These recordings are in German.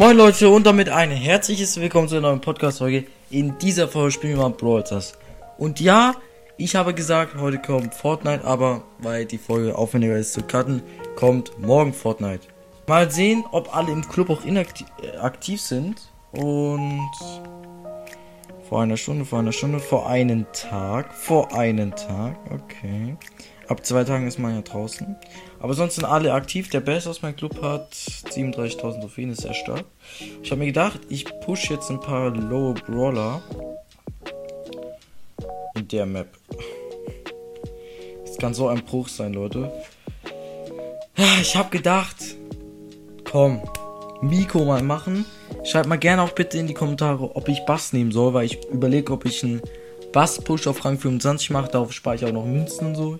Moin Leute und damit ein herzliches Willkommen zu einer neuen Podcast-Folge. In dieser Folge spielen wir mal Brawl Stars. Und ja, ich habe gesagt, heute kommt Fortnite, aber weil die Folge aufwendiger ist zu cutten, kommt morgen Fortnite. Mal sehen, ob alle im Club auch inaktiv äh, aktiv sind. Und vor einer Stunde, vor einer Stunde, vor einem Tag, vor einem Tag, okay. Ab zwei Tagen ist man ja draußen. Aber sonst sind alle aktiv. Der Best aus meinem Club hat 37.000 Trophäen, ist sehr stark. Ich habe mir gedacht, ich push jetzt ein paar Low Brawler in der Map. Das kann so ein Bruch sein, Leute. Ich habe gedacht, komm, Miko mal machen. Schreibt mal gerne auch bitte in die Kommentare, ob ich Bass nehmen soll, weil ich überlege, ob ich einen Bass-Push auf Rang 25 mache. Darauf spare ich auch noch Münzen und so.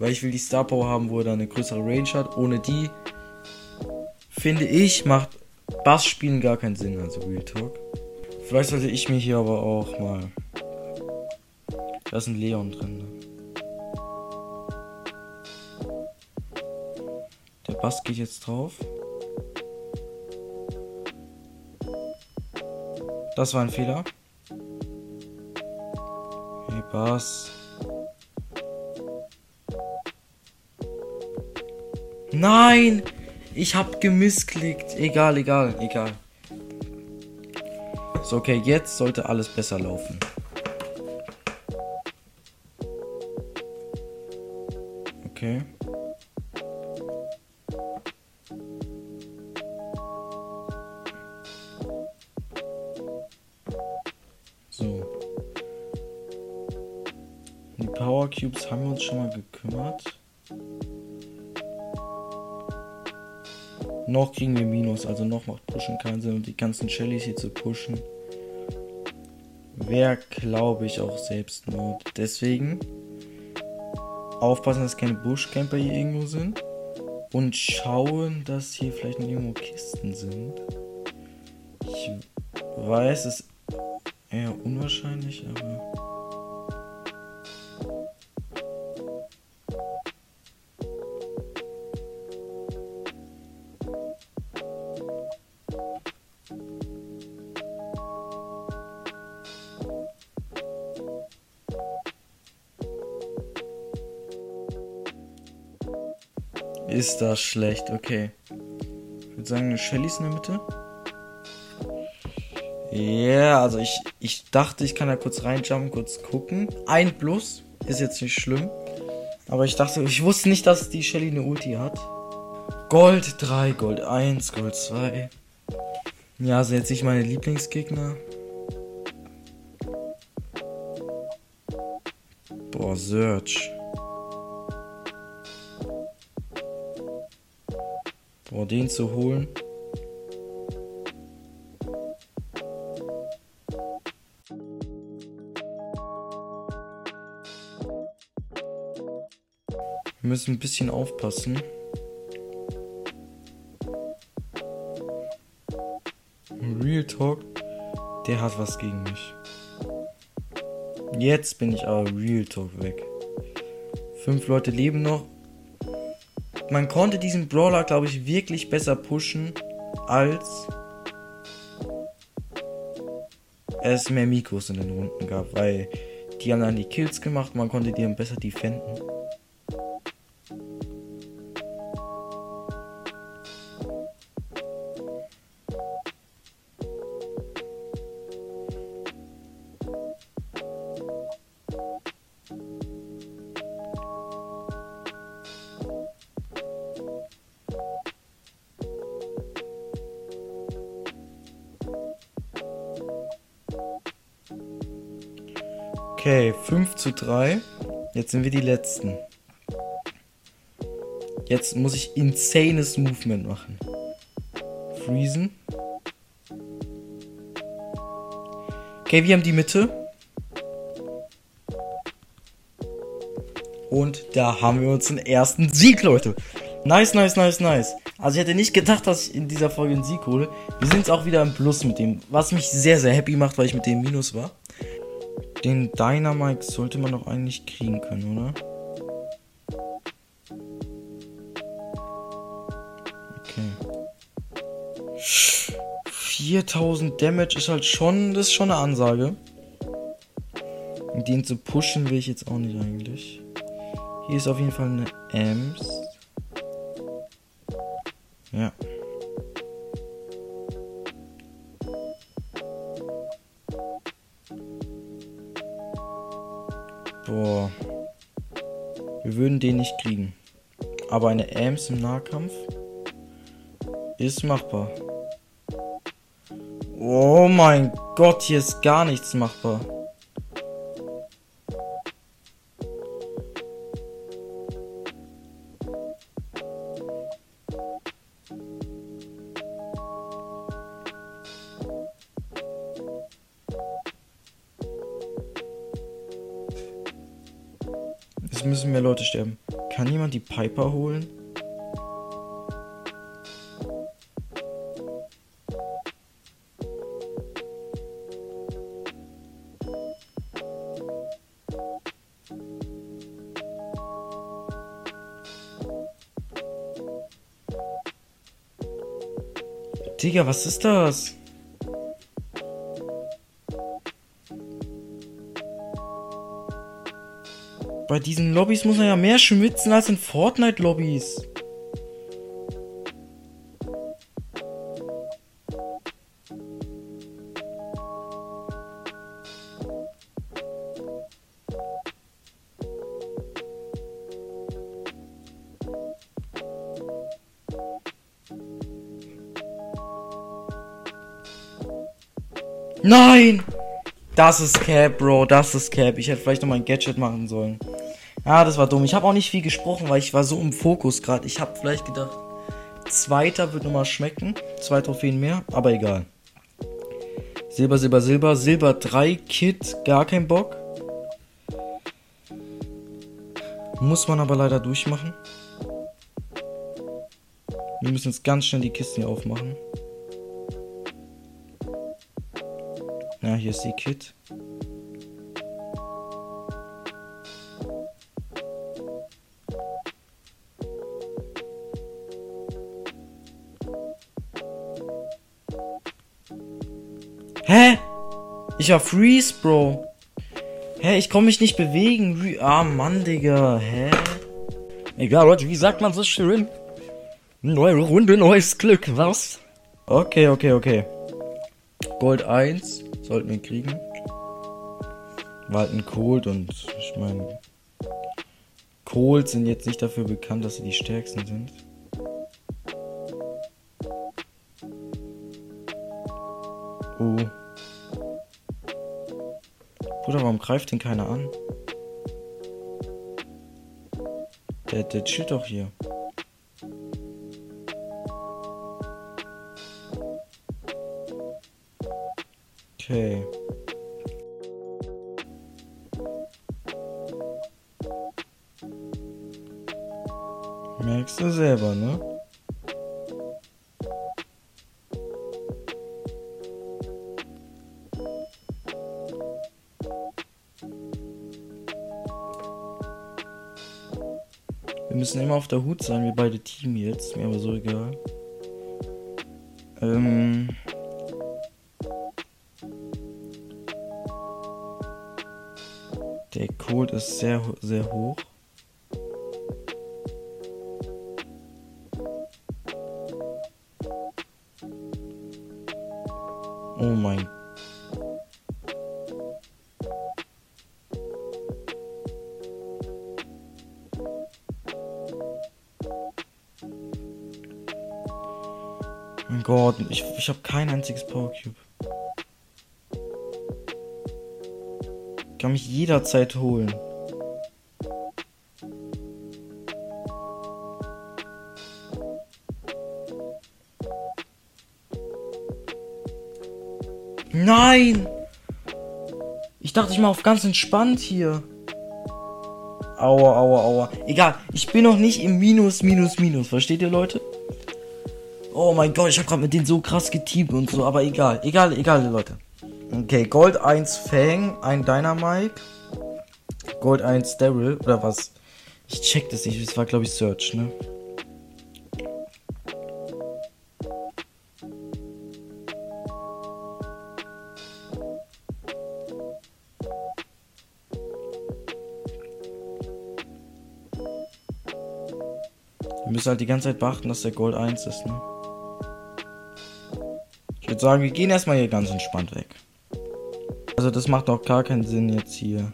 Weil ich will die Star Power haben, wo er dann eine größere Range hat. Ohne die, finde ich, macht Bass spielen gar keinen Sinn. Also Real Talk. Vielleicht sollte ich mir hier aber auch mal. Da ist ein Leon drin. Ne? Der Bass geht jetzt drauf. Das war ein Fehler. Hey, Bass. Nein! Ich hab gemissklickt. Egal, egal, egal. So, okay, jetzt sollte alles besser laufen. Okay. So. Die Power Cubes haben wir uns schon mal gekümmert. Noch kriegen wir Minus, also noch macht Pushen keinen Sinn. Und die ganzen Shellys hier zu pushen, wäre, glaube ich, auch Selbstmord. Deswegen aufpassen, dass keine Buschcamper hier irgendwo sind. Und schauen, dass hier vielleicht noch irgendwo Kisten sind. Ich weiß, es ist eher unwahrscheinlich, aber. Ist das schlecht, okay. Ich würde sagen, eine Shelly ist in der Mitte. Ja, yeah, also ich, ich dachte, ich kann da kurz reinjumpen, kurz gucken. Ein Plus ist jetzt nicht schlimm. Aber ich dachte, ich wusste nicht, dass die Shelly eine Ulti hat. Gold 3, Gold 1, Gold 2. Ja, sind jetzt nicht meine Lieblingsgegner. Boah, Search. Den zu holen. Wir müssen ein bisschen aufpassen. Real Talk, der hat was gegen mich. Jetzt bin ich aber Real Talk weg. Fünf Leute leben noch man konnte diesen Brawler, glaube ich, wirklich besser pushen, als es mehr Mikros in den Runden gab, weil die haben dann die Kills gemacht, man konnte die dann besser defenden. Okay, 5 zu 3. Jetzt sind wir die Letzten. Jetzt muss ich insanes Movement machen. Freezen. Okay, wir haben die Mitte. Und da haben wir uns den ersten Sieg, Leute. Nice, nice, nice, nice. Also ich hätte nicht gedacht, dass ich in dieser Folge einen Sieg hole. Wir sind jetzt auch wieder im Plus mit dem, was mich sehr, sehr happy macht, weil ich mit dem Minus war. Den Dynamite sollte man doch eigentlich kriegen können, oder? Okay. 4000 Damage ist halt schon, das ist schon eine Ansage. Den zu pushen will ich jetzt auch nicht eigentlich. Hier ist auf jeden Fall eine Ems. Ja. Boah. Wir würden den nicht kriegen. Aber eine Ems im Nahkampf ist machbar. Oh mein Gott, hier ist gar nichts machbar. Es müssen mehr Leute sterben. Kann jemand die Piper holen? Digga, was ist das? Bei diesen Lobbys muss man ja mehr schwitzen als in Fortnite-Lobbys. Nein! Das ist Cap, Bro. Das ist Cap. Ich hätte vielleicht noch mal ein Gadget machen sollen. Ja, das war dumm. Ich habe auch nicht viel gesprochen, weil ich war so im Fokus gerade. Ich habe vielleicht gedacht, zweiter wird nochmal schmecken. Zwei Trophäen mehr, aber egal. Silber, Silber, Silber. Silber 3, Kit, gar kein Bock. Muss man aber leider durchmachen. Wir müssen jetzt ganz schnell die Kisten hier aufmachen. Ja, hier ist die Kit. Hä? Ich war Freeze, Bro. Hä, ich komme mich nicht bewegen. Ah, Mann, Digga. Hä? Egal, Leute, wie sagt man so schön? Neue Runde, neues Glück, was? Okay, okay, okay. Gold 1 sollten wir kriegen. War halt ein Cold und ich meine, Colds sind jetzt nicht dafür bekannt, dass sie die stärksten sind. Oh. Bruder, warum greift den keiner an? Der, der chillt doch hier. Okay. Merkst du selber, ne? Immer auf der Hut sein, wir beide Team jetzt. Mir aber so egal. Ähm. Der Code ist sehr, sehr hoch. Oh mein Mein Gott, ich, ich habe kein einziges Power Cube. Kann mich jederzeit holen. Nein! Ich dachte, ich mal auf ganz entspannt hier. Aua, aua, aua. Egal, ich bin noch nicht im Minus, Minus, Minus. Versteht ihr, Leute? oh mein Gott, ich habe gerade mit denen so krass geteamt und so, aber egal, egal, egal, Leute. Okay, Gold 1 Fang, ein Dynamite, Gold 1 Daryl, oder was? Ich check das nicht, das war glaube ich Search, ne? Wir müssen halt die ganze Zeit beachten, dass der Gold 1 ist, ne? Würde sagen, wir gehen erstmal hier ganz entspannt weg. Also das macht auch gar keinen Sinn jetzt hier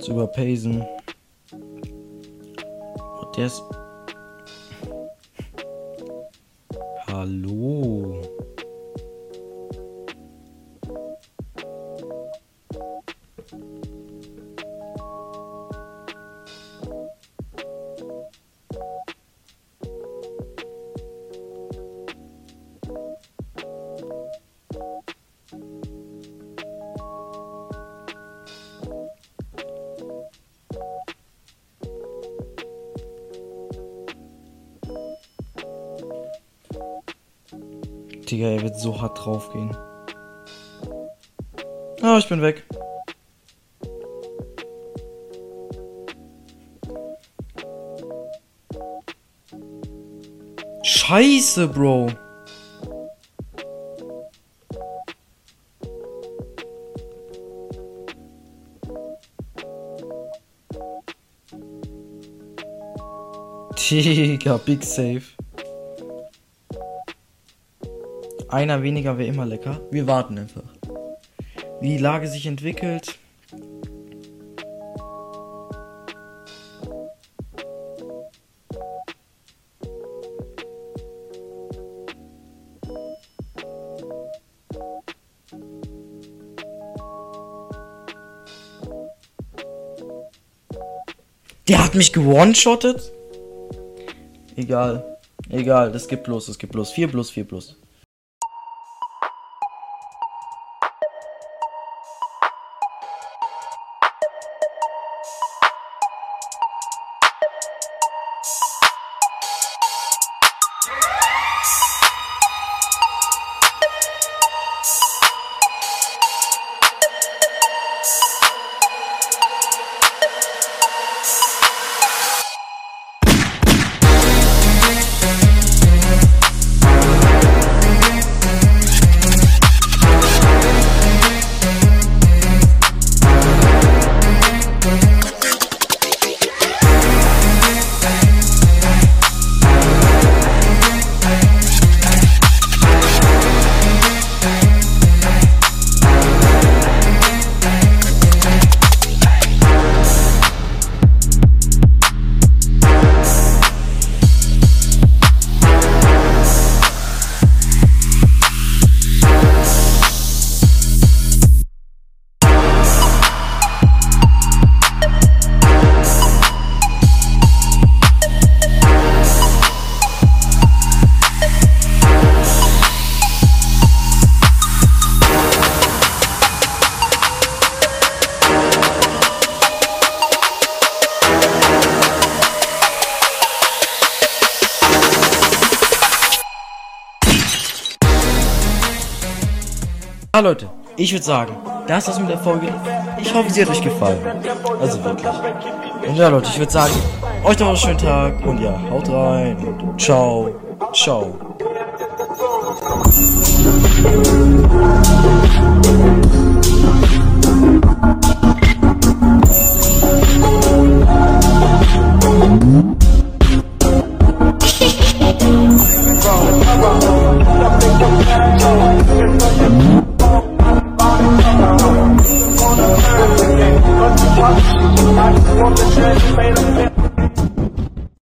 zu überpacen. Und der ist... Digga, er wird so hart draufgehen. Ah, ich bin weg. Scheiße, Bro. Digga, big safe. Einer weniger wäre immer lecker. Wir warten einfach. Wie die Lage sich entwickelt. Der hat mich gewone-shottet? Egal. Egal, das gibt bloß, das gibt bloß. 4 plus, 4 plus. Ja, Leute, ich würde sagen, das war's mit der Folge. Ich hoffe, sie hat euch gefallen. Also wirklich. Und ja, Leute, ich würde sagen, euch noch einen schönen Tag und ja, haut rein und ciao, ciao.